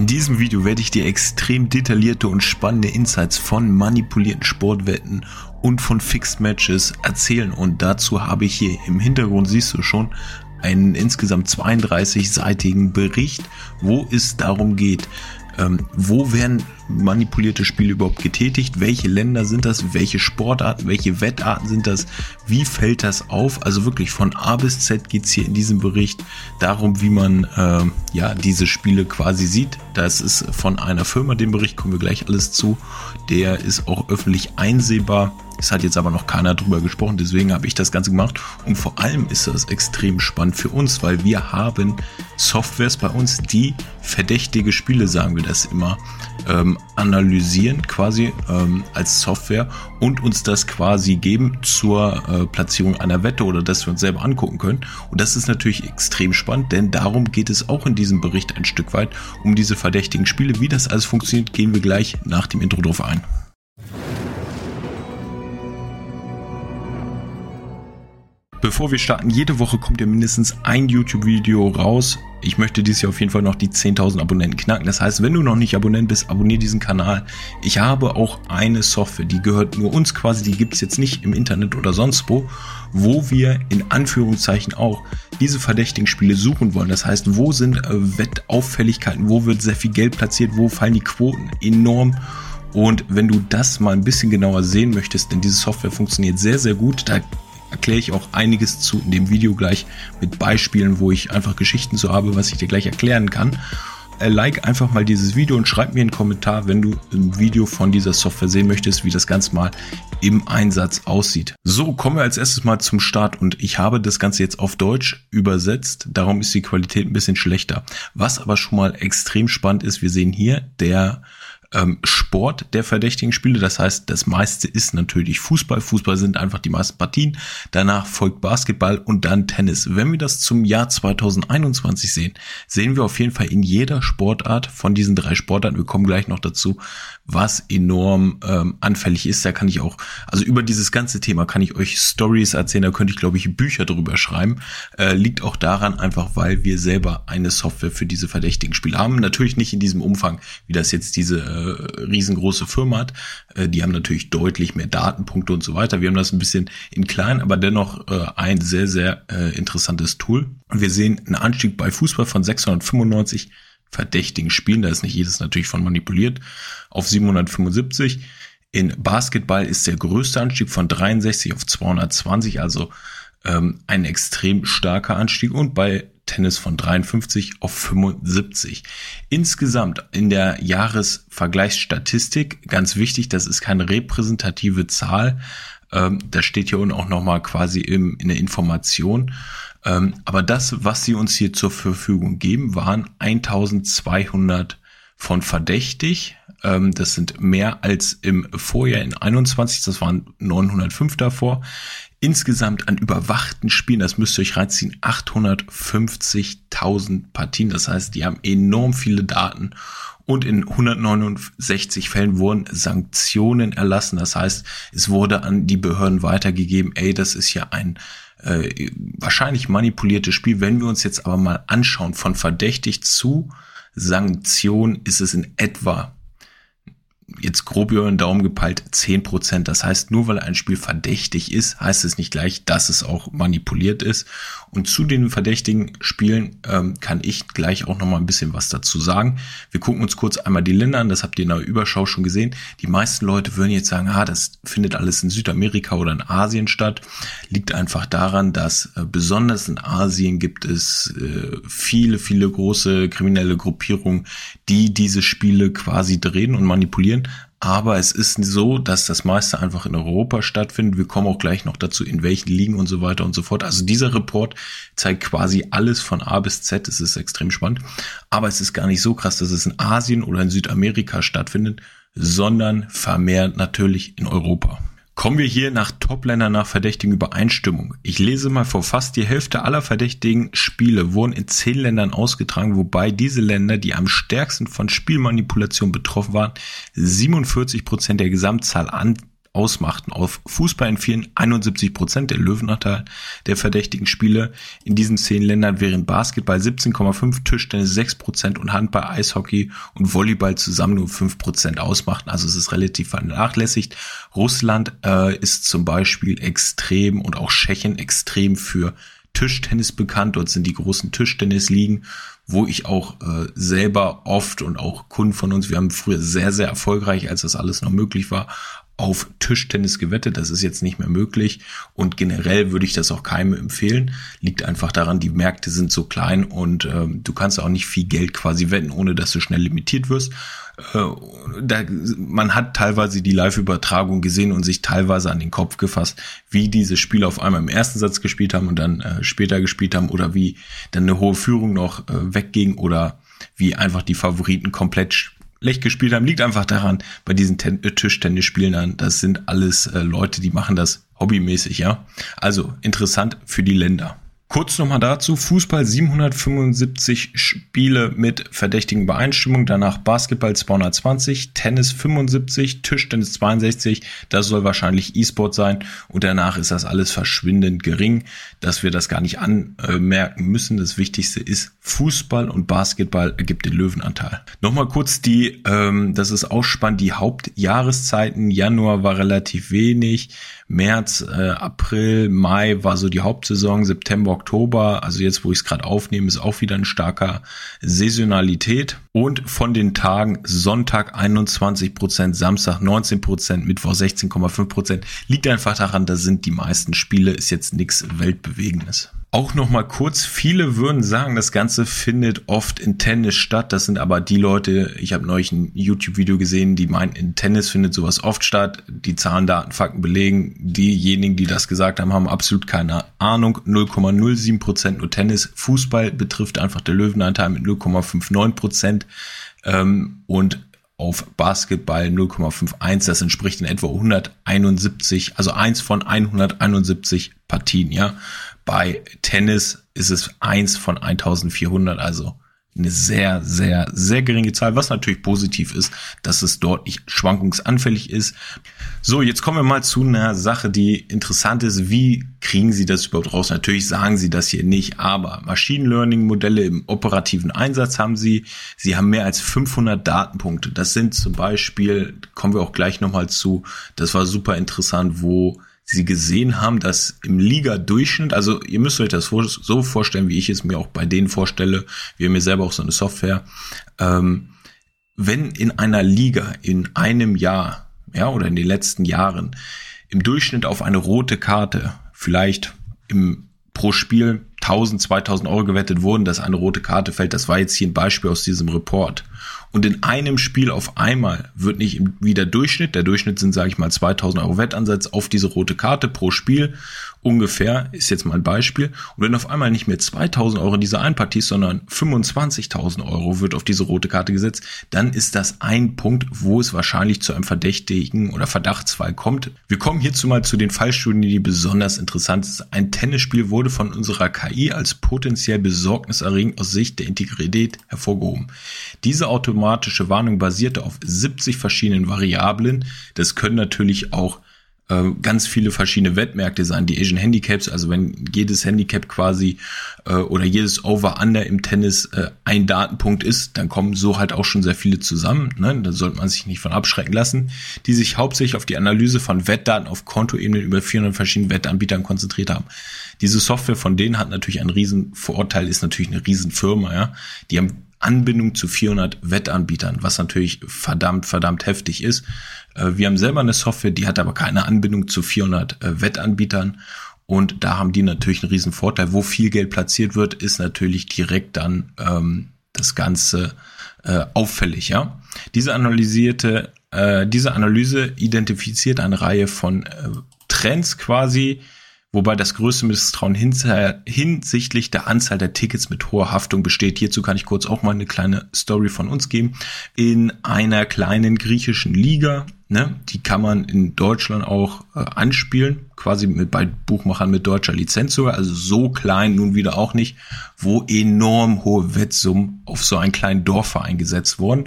In diesem Video werde ich dir extrem detaillierte und spannende Insights von manipulierten Sportwetten und von Fixed Matches erzählen. Und dazu habe ich hier im Hintergrund, siehst du schon, einen insgesamt 32-seitigen Bericht, wo es darum geht, ähm, wo werden manipulierte Spiele überhaupt getätigt? Welche Länder sind das? Welche Sportarten? Welche Wettarten sind das? Wie fällt das auf? Also wirklich von A bis Z geht's hier in diesem Bericht darum, wie man äh, ja diese Spiele quasi sieht. Das ist von einer Firma, den Bericht kommen wir gleich alles zu. Der ist auch öffentlich einsehbar. Es hat jetzt aber noch keiner drüber gesprochen, deswegen habe ich das Ganze gemacht. Und vor allem ist das extrem spannend für uns, weil wir haben Softwares bei uns, die verdächtige Spiele, sagen wir das immer, ähm, analysieren quasi ähm, als Software und uns das quasi geben zur äh, Platzierung einer Wette oder dass wir uns selber angucken können. Und das ist natürlich extrem spannend, denn darum geht es auch in diesem Bericht ein Stück weit um diese verdächtigen Spiele. Wie das alles funktioniert, gehen wir gleich nach dem Intro drauf ein. Bevor wir starten, jede Woche kommt ja mindestens ein YouTube-Video raus. Ich möchte dieses Jahr auf jeden Fall noch die 10.000 Abonnenten knacken. Das heißt, wenn du noch nicht Abonnent bist, abonniere diesen Kanal. Ich habe auch eine Software, die gehört nur uns quasi, die gibt's jetzt nicht im Internet oder sonst wo, wo wir in Anführungszeichen auch diese verdächtigen Spiele suchen wollen. Das heißt, wo sind äh, Wettauffälligkeiten, wo wird sehr viel Geld platziert, wo fallen die Quoten enorm und wenn du das mal ein bisschen genauer sehen möchtest, denn diese Software funktioniert sehr, sehr gut, da erkläre ich auch einiges zu in dem Video gleich mit Beispielen, wo ich einfach Geschichten so habe, was ich dir gleich erklären kann. Äh, like einfach mal dieses Video und schreib mir einen Kommentar, wenn du ein Video von dieser Software sehen möchtest, wie das Ganze mal im Einsatz aussieht. So, kommen wir als erstes mal zum Start und ich habe das Ganze jetzt auf Deutsch übersetzt, darum ist die Qualität ein bisschen schlechter. Was aber schon mal extrem spannend ist, wir sehen hier der ähm, Sport der verdächtigen Spiele. Das heißt, das meiste ist natürlich Fußball. Fußball sind einfach die meisten Partien. Danach folgt Basketball und dann Tennis. Wenn wir das zum Jahr 2021 sehen, sehen wir auf jeden Fall in jeder Sportart von diesen drei Sportarten, wir kommen gleich noch dazu, was enorm ähm, anfällig ist. Da kann ich auch, also über dieses ganze Thema kann ich euch Stories erzählen, da könnte ich, glaube ich, Bücher drüber schreiben. Äh, liegt auch daran, einfach weil wir selber eine Software für diese verdächtigen Spiele haben. Natürlich nicht in diesem Umfang, wie das jetzt diese äh, riesengroße Firma hat. Äh, die haben natürlich deutlich mehr Datenpunkte und so weiter. Wir haben das ein bisschen in klein, aber dennoch äh, ein sehr, sehr äh, interessantes Tool. Und wir sehen einen Anstieg bei Fußball von 695 verdächtigen Spielen. Da ist nicht jedes natürlich von manipuliert. Auf 775. In Basketball ist der größte Anstieg von 63 auf 220, also ähm, ein extrem starker Anstieg. Und bei Tennis von 53 auf 75. Insgesamt in der Jahresvergleichsstatistik, ganz wichtig, das ist keine repräsentative Zahl, ähm, das steht hier unten auch nochmal quasi im, in der Information. Ähm, aber das, was sie uns hier zur Verfügung geben, waren 1200 von verdächtig. Ähm, das sind mehr als im Vorjahr in 21. Das waren 905 davor. Insgesamt an überwachten Spielen, das müsst ihr euch reinziehen, 850.000 Partien. Das heißt, die haben enorm viele Daten und in 169 Fällen wurden Sanktionen erlassen. Das heißt, es wurde an die Behörden weitergegeben, ey, das ist ja ein äh, wahrscheinlich manipuliertes Spiel. Wenn wir uns jetzt aber mal anschauen, von verdächtig zu Sanktion ist es in etwa jetzt grob über den Daumen gepeilt 10%. Das heißt, nur weil ein Spiel verdächtig ist, heißt es nicht gleich, dass es auch manipuliert ist. Und zu den verdächtigen Spielen ähm, kann ich gleich auch noch mal ein bisschen was dazu sagen. Wir gucken uns kurz einmal die Länder an, das habt ihr in der Überschau schon gesehen. Die meisten Leute würden jetzt sagen, ah, das findet alles in Südamerika oder in Asien statt. Liegt einfach daran, dass äh, besonders in Asien gibt es äh, viele, viele große kriminelle Gruppierungen, die diese Spiele quasi drehen und manipulieren. Aber es ist so, dass das meiste einfach in Europa stattfindet. Wir kommen auch gleich noch dazu, in welchen Ligen und so weiter und so fort. Also dieser Report zeigt quasi alles von A bis Z. Es ist extrem spannend. Aber es ist gar nicht so krass, dass es in Asien oder in Südamerika stattfindet, sondern vermehrt natürlich in Europa. Kommen wir hier nach Top-Ländern nach verdächtigen Übereinstimmung. Ich lese mal vor, fast die Hälfte aller verdächtigen Spiele wurden in zehn Ländern ausgetragen, wobei diese Länder, die am stärksten von Spielmanipulation betroffen waren, 47 Prozent der Gesamtzahl an ausmachten. Auf Fußball entfielen 71 Prozent der Löwenanteil der verdächtigen Spiele in diesen zehn Ländern, während Basketball 17,5, Tischtennis 6 Prozent und Handball, Eishockey und Volleyball zusammen nur 5 Prozent ausmachten. Also es ist relativ vernachlässigt. Russland äh, ist zum Beispiel extrem und auch Tschechien extrem für Tischtennis bekannt. Dort sind die großen Tischtennisligen, wo ich auch äh, selber oft und auch Kunden von uns, wir haben früher sehr, sehr erfolgreich, als das alles noch möglich war, auf Tischtennis gewettet. Das ist jetzt nicht mehr möglich. Und generell würde ich das auch keinem empfehlen. Liegt einfach daran, die Märkte sind so klein und äh, du kannst auch nicht viel Geld quasi wetten, ohne dass du schnell limitiert wirst. Äh, da, man hat teilweise die Live-Übertragung gesehen und sich teilweise an den Kopf gefasst, wie diese Spieler auf einmal im ersten Satz gespielt haben und dann äh, später gespielt haben oder wie dann eine hohe Führung noch äh, wegging oder wie einfach die Favoriten komplett schlecht gespielt haben, liegt einfach daran, bei diesen Ten äh, Tischtennisspielern, das sind alles äh, Leute, die machen das hobbymäßig, ja. Also interessant für die Länder. Kurz nochmal dazu, Fußball 775 Spiele mit verdächtigen Beeinstimmungen, danach Basketball 220, Tennis 75, Tischtennis 62, das soll wahrscheinlich E-Sport sein und danach ist das alles verschwindend gering, dass wir das gar nicht anmerken müssen. Das Wichtigste ist, Fußball und Basketball ergibt den Löwenanteil. Nochmal kurz die, ähm, das ist auch spannend, die Hauptjahreszeiten, Januar war relativ wenig, März, äh, April, Mai war so die Hauptsaison, September, Oktober, also jetzt, wo ich es gerade aufnehme, ist auch wieder ein starker Saisonalität. Und von den Tagen Sonntag 21 Prozent, Samstag 19 Prozent, Mittwoch 16,5 Prozent, liegt einfach daran, da sind die meisten Spiele, ist jetzt nichts Weltbewegendes. Auch noch mal kurz, viele würden sagen, das Ganze findet oft in Tennis statt. Das sind aber die Leute, ich habe neulich ein YouTube-Video gesehen, die meinen, in Tennis findet sowas oft statt. Die Zahlen, Daten, Fakten belegen. Diejenigen, die das gesagt haben, haben absolut keine Ahnung. 0,07 Prozent nur Tennis. Fußball betrifft einfach der Löwenanteil mit 0,59 Prozent. Ähm, und auf Basketball 0,51. Das entspricht in etwa 171, also eins von 171 Partien, ja. Bei Tennis ist es eins von 1400, also eine sehr, sehr, sehr geringe Zahl, was natürlich positiv ist, dass es dort nicht schwankungsanfällig ist. So, jetzt kommen wir mal zu einer Sache, die interessant ist. Wie kriegen Sie das überhaupt raus? Natürlich sagen Sie das hier nicht, aber Machine Learning Modelle im operativen Einsatz haben Sie. Sie haben mehr als 500 Datenpunkte. Das sind zum Beispiel, kommen wir auch gleich nochmal zu, das war super interessant, wo sie gesehen haben, dass im Liga-Durchschnitt, also ihr müsst euch das so vorstellen, wie ich es mir auch bei denen vorstelle, wir haben mir selber auch so eine Software, ähm, wenn in einer Liga in einem Jahr, ja, oder in den letzten Jahren im Durchschnitt auf eine rote Karte vielleicht im pro Spiel 1000, 2000 Euro gewettet wurden, dass eine rote Karte fällt. Das war jetzt hier ein Beispiel aus diesem Report und in einem Spiel auf einmal wird nicht wieder Durchschnitt, der Durchschnitt sind, sage ich mal, 2000 Euro Wettansatz auf diese rote Karte pro Spiel ungefähr, ist jetzt mal ein Beispiel. Und wenn auf einmal nicht mehr 2000 Euro in dieser Einpartie ist, sondern 25.000 Euro wird auf diese rote Karte gesetzt, dann ist das ein Punkt, wo es wahrscheinlich zu einem verdächtigen oder Verdachtsfall kommt. Wir kommen hierzu mal zu den Fallstudien, die besonders interessant sind. Ein Tennisspiel wurde von unserer KI als potenziell besorgniserregend aus Sicht der Integrität hervorgehoben. Diese automatische Warnung basierte auf 70 verschiedenen Variablen. Das können natürlich auch äh, ganz viele verschiedene Wettmärkte sein. Die Asian Handicaps, also wenn jedes Handicap quasi äh, oder jedes Over-Under im Tennis äh, ein Datenpunkt ist, dann kommen so halt auch schon sehr viele zusammen. Ne? Da sollte man sich nicht von abschrecken lassen, die sich hauptsächlich auf die Analyse von Wettdaten auf Kontoebenen über 400 verschiedene Wettanbietern konzentriert haben. Diese Software von denen hat natürlich einen riesen Vorteil, ist natürlich eine riesen Firma, ja. Die haben Anbindung zu 400 Wettanbietern, was natürlich verdammt, verdammt heftig ist. Äh, wir haben selber eine Software, die hat aber keine Anbindung zu 400 äh, Wettanbietern. Und da haben die natürlich einen riesen Vorteil. Wo viel Geld platziert wird, ist natürlich direkt dann ähm, das Ganze äh, auffällig. Ja, diese analysierte, äh, diese Analyse identifiziert eine Reihe von äh, Trends quasi, wobei das größte Misstrauen hinsichtlich der Anzahl der Tickets mit hoher Haftung besteht. Hierzu kann ich kurz auch mal eine kleine Story von uns geben. In einer kleinen griechischen Liga, ne, die kann man in Deutschland auch äh, anspielen, quasi mit bei Buchmachern mit deutscher Lizenz sogar, also so klein nun wieder auch nicht, wo enorm hohe Wettsummen auf so einen kleinen Dorfverein gesetzt wurden.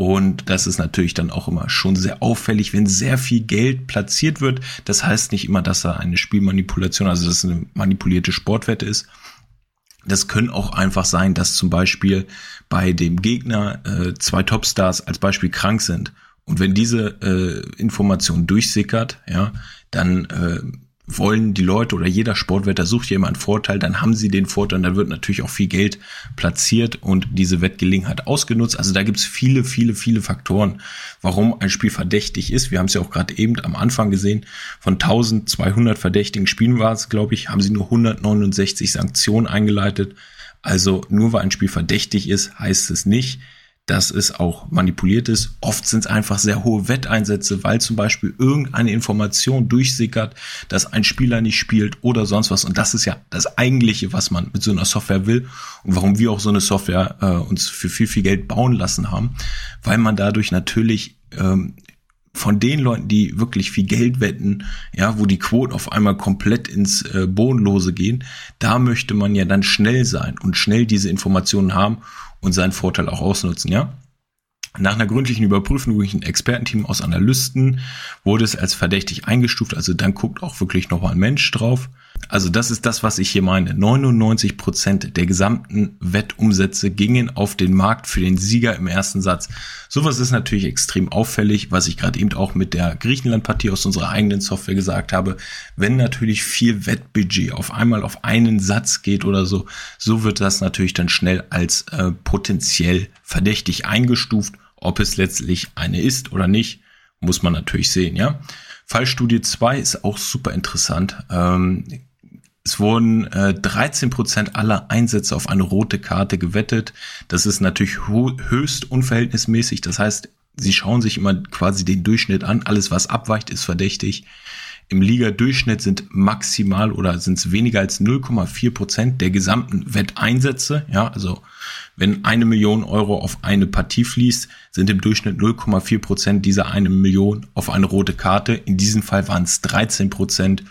Und das ist natürlich dann auch immer schon sehr auffällig, wenn sehr viel Geld platziert wird. Das heißt nicht immer, dass da eine Spielmanipulation, also dass es eine manipulierte Sportwette ist. Das können auch einfach sein, dass zum Beispiel bei dem Gegner äh, zwei Topstars als Beispiel krank sind. Und wenn diese äh, Information durchsickert, ja, dann äh, wollen die Leute oder jeder Sportwetter sucht ja immer einen Vorteil, dann haben sie den Vorteil und dann wird natürlich auch viel Geld platziert und diese Wettgelegenheit ausgenutzt. Also da gibt's viele, viele, viele Faktoren, warum ein Spiel verdächtig ist. Wir haben es ja auch gerade eben am Anfang gesehen, von 1200 verdächtigen Spielen war es, glaube ich, haben sie nur 169 Sanktionen eingeleitet. Also nur weil ein Spiel verdächtig ist, heißt es nicht, dass es auch manipuliert ist. Oft sind es einfach sehr hohe Wetteinsätze, weil zum Beispiel irgendeine Information durchsickert, dass ein Spieler nicht spielt oder sonst was. Und das ist ja das Eigentliche, was man mit so einer Software will und warum wir auch so eine Software äh, uns für viel, viel Geld bauen lassen haben, weil man dadurch natürlich ähm, von den Leuten, die wirklich viel Geld wetten, ja, wo die Quoten auf einmal komplett ins äh, Bodenlose gehen, da möchte man ja dann schnell sein und schnell diese Informationen haben und seinen Vorteil auch ausnutzen, ja. Nach einer gründlichen Überprüfung durch ein Expertenteam aus Analysten wurde es als verdächtig eingestuft. Also dann guckt auch wirklich nochmal ein Mensch drauf. Also das ist das, was ich hier meine. 99 Prozent der gesamten Wettumsätze gingen auf den Markt für den Sieger im ersten Satz. Sowas ist natürlich extrem auffällig, was ich gerade eben auch mit der Griechenland-Partie aus unserer eigenen Software gesagt habe. Wenn natürlich viel Wettbudget auf einmal auf einen Satz geht oder so, so wird das natürlich dann schnell als äh, potenziell verdächtig eingestuft ob es letztlich eine ist oder nicht, muss man natürlich sehen, ja. Fallstudie 2 ist auch super interessant. Ähm, es wurden äh, 13 Prozent aller Einsätze auf eine rote Karte gewettet. Das ist natürlich höchst unverhältnismäßig. Das heißt, sie schauen sich immer quasi den Durchschnitt an. Alles, was abweicht, ist verdächtig. Im Liga-Durchschnitt sind maximal oder sind es weniger als 0,4 Prozent der gesamten Wetteinsätze. Ja, also wenn eine Million Euro auf eine Partie fließt, sind im Durchschnitt 0,4 Prozent dieser eine Million auf eine rote Karte. In diesem Fall waren es 13 Prozent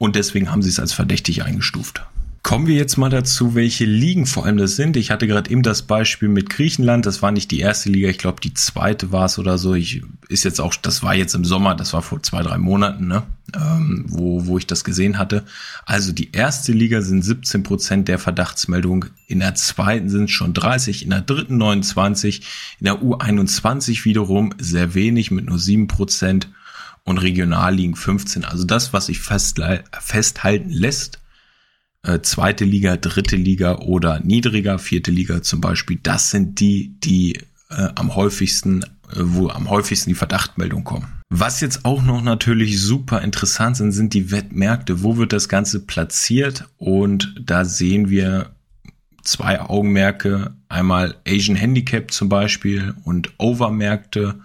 und deswegen haben sie es als verdächtig eingestuft. Kommen wir jetzt mal dazu, welche Ligen vor allem das sind. Ich hatte gerade eben das Beispiel mit Griechenland. Das war nicht die erste Liga, ich glaube die zweite war es oder so. Ich ist jetzt auch, das war jetzt im Sommer, das war vor zwei drei Monaten, ne, ähm, wo wo ich das gesehen hatte. Also die erste Liga sind 17 Prozent der Verdachtsmeldung. In der zweiten sind es schon 30, in der dritten 29, in der U21 wiederum sehr wenig mit nur 7 Prozent und Regionalligen 15. Also das, was sich festhalten lässt äh, zweite Liga, dritte Liga oder niedriger, vierte Liga zum Beispiel, das sind die, die äh, am häufigsten, äh, wo am häufigsten die Verdachtmeldung kommen. Was jetzt auch noch natürlich super interessant sind, sind die Wettmärkte. Wo wird das Ganze platziert? Und da sehen wir zwei Augenmerke. Einmal Asian Handicap zum Beispiel und Overmärkte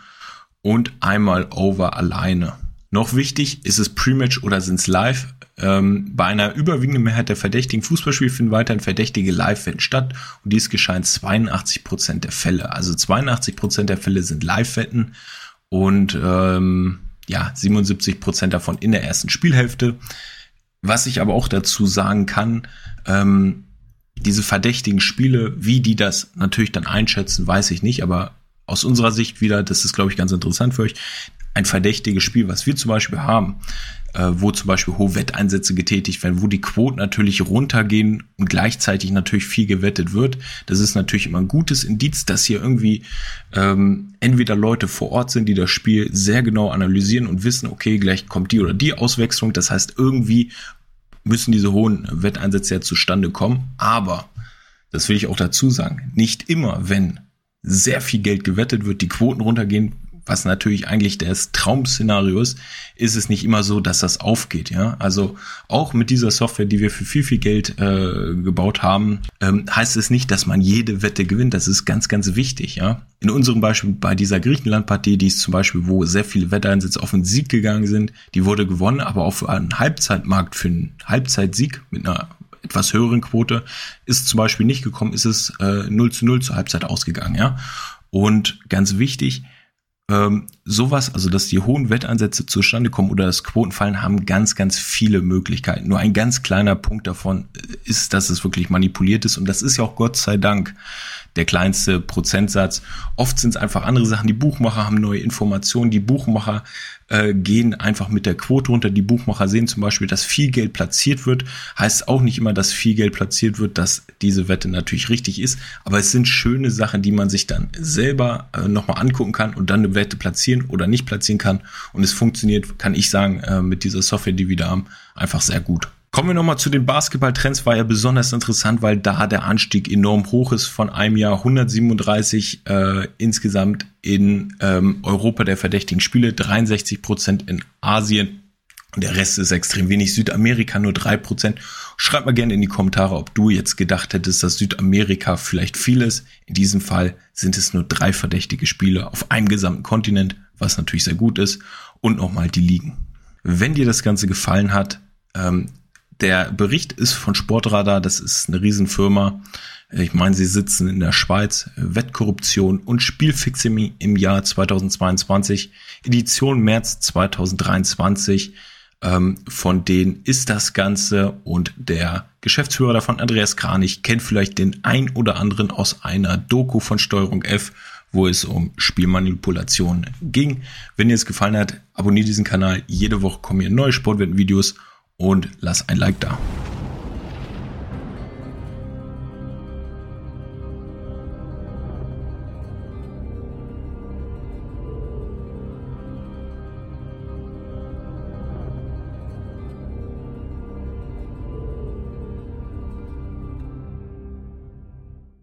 und einmal Over alleine. Noch wichtig, ist es Pre-Match oder sind es Live? Ähm, bei einer überwiegenden Mehrheit der verdächtigen Fußballspiele finden weiterhin verdächtige Live-Wetten statt und dies geschah in 82 Prozent der Fälle. Also 82 Prozent der Fälle sind Live-Wetten und ähm, ja 77 Prozent davon in der ersten Spielhälfte. Was ich aber auch dazu sagen kann, ähm, diese verdächtigen Spiele, wie die das natürlich dann einschätzen, weiß ich nicht, aber aus unserer Sicht wieder, das ist glaube ich ganz interessant für euch, ein verdächtiges Spiel, was wir zum Beispiel haben, äh, wo zum Beispiel hohe Wetteinsätze getätigt werden, wo die Quoten natürlich runtergehen und gleichzeitig natürlich viel gewettet wird. Das ist natürlich immer ein gutes Indiz, dass hier irgendwie ähm, entweder Leute vor Ort sind, die das Spiel sehr genau analysieren und wissen, okay, gleich kommt die oder die Auswechslung. Das heißt, irgendwie müssen diese hohen Wetteinsätze ja zustande kommen. Aber, das will ich auch dazu sagen, nicht immer, wenn sehr viel Geld gewettet wird, die Quoten runtergehen, was natürlich eigentlich das Traum-Szenario ist, ist es nicht immer so, dass das aufgeht. Ja, also auch mit dieser Software, die wir für viel viel Geld äh, gebaut haben, ähm, heißt es nicht, dass man jede Wette gewinnt. Das ist ganz ganz wichtig. Ja, in unserem Beispiel bei dieser Griechenland-Partie, die ist zum Beispiel, wo sehr viele Wetteinsätze auf den Sieg gegangen sind, die wurde gewonnen, aber auf einen Halbzeitmarkt für einen Halbzeitsieg mit einer etwas höheren Quote ist zum Beispiel nicht gekommen, ist es äh, 0 zu 0 zur Halbzeit ausgegangen, ja. Und ganz wichtig, ähm, sowas, also dass die hohen Wetteinsätze zustande kommen oder das Quotenfallen, haben ganz, ganz viele Möglichkeiten. Nur ein ganz kleiner Punkt davon ist, dass es wirklich manipuliert ist und das ist ja auch Gott sei Dank der kleinste Prozentsatz. Oft sind es einfach andere Sachen. Die Buchmacher haben neue Informationen. Die Buchmacher äh, gehen einfach mit der Quote runter. Die Buchmacher sehen zum Beispiel, dass viel Geld platziert wird. Heißt auch nicht immer, dass viel Geld platziert wird, dass diese Wette natürlich richtig ist. Aber es sind schöne Sachen, die man sich dann selber äh, nochmal angucken kann und dann eine Wette platzieren oder nicht platzieren kann. Und es funktioniert, kann ich sagen, äh, mit dieser Software, die wir da haben, einfach sehr gut. Kommen wir nochmal zu den Basketballtrends, war ja besonders interessant, weil da der Anstieg enorm hoch ist von einem Jahr 137 äh, insgesamt in ähm, Europa der verdächtigen Spiele, 63 Prozent in Asien und der Rest ist extrem wenig. Südamerika nur drei Prozent. Schreib mal gerne in die Kommentare, ob du jetzt gedacht hättest, dass Südamerika vielleicht viel ist. In diesem Fall sind es nur drei verdächtige Spiele auf einem gesamten Kontinent, was natürlich sehr gut ist. Und nochmal die Ligen. Wenn dir das Ganze gefallen hat, ähm, der Bericht ist von Sportradar, das ist eine Riesenfirma. Ich meine, sie sitzen in der Schweiz. Wettkorruption und Spielfixing im Jahr 2022, Edition März 2023. Ähm, von denen ist das Ganze und der Geschäftsführer davon, Andreas Kranich, kennt vielleicht den ein oder anderen aus einer Doku von Steuerung F, wo es um Spielmanipulation ging. Wenn dir es gefallen hat, abonniere diesen Kanal. Jede Woche kommen hier neue Sportwettenvideos und lass ein Like da.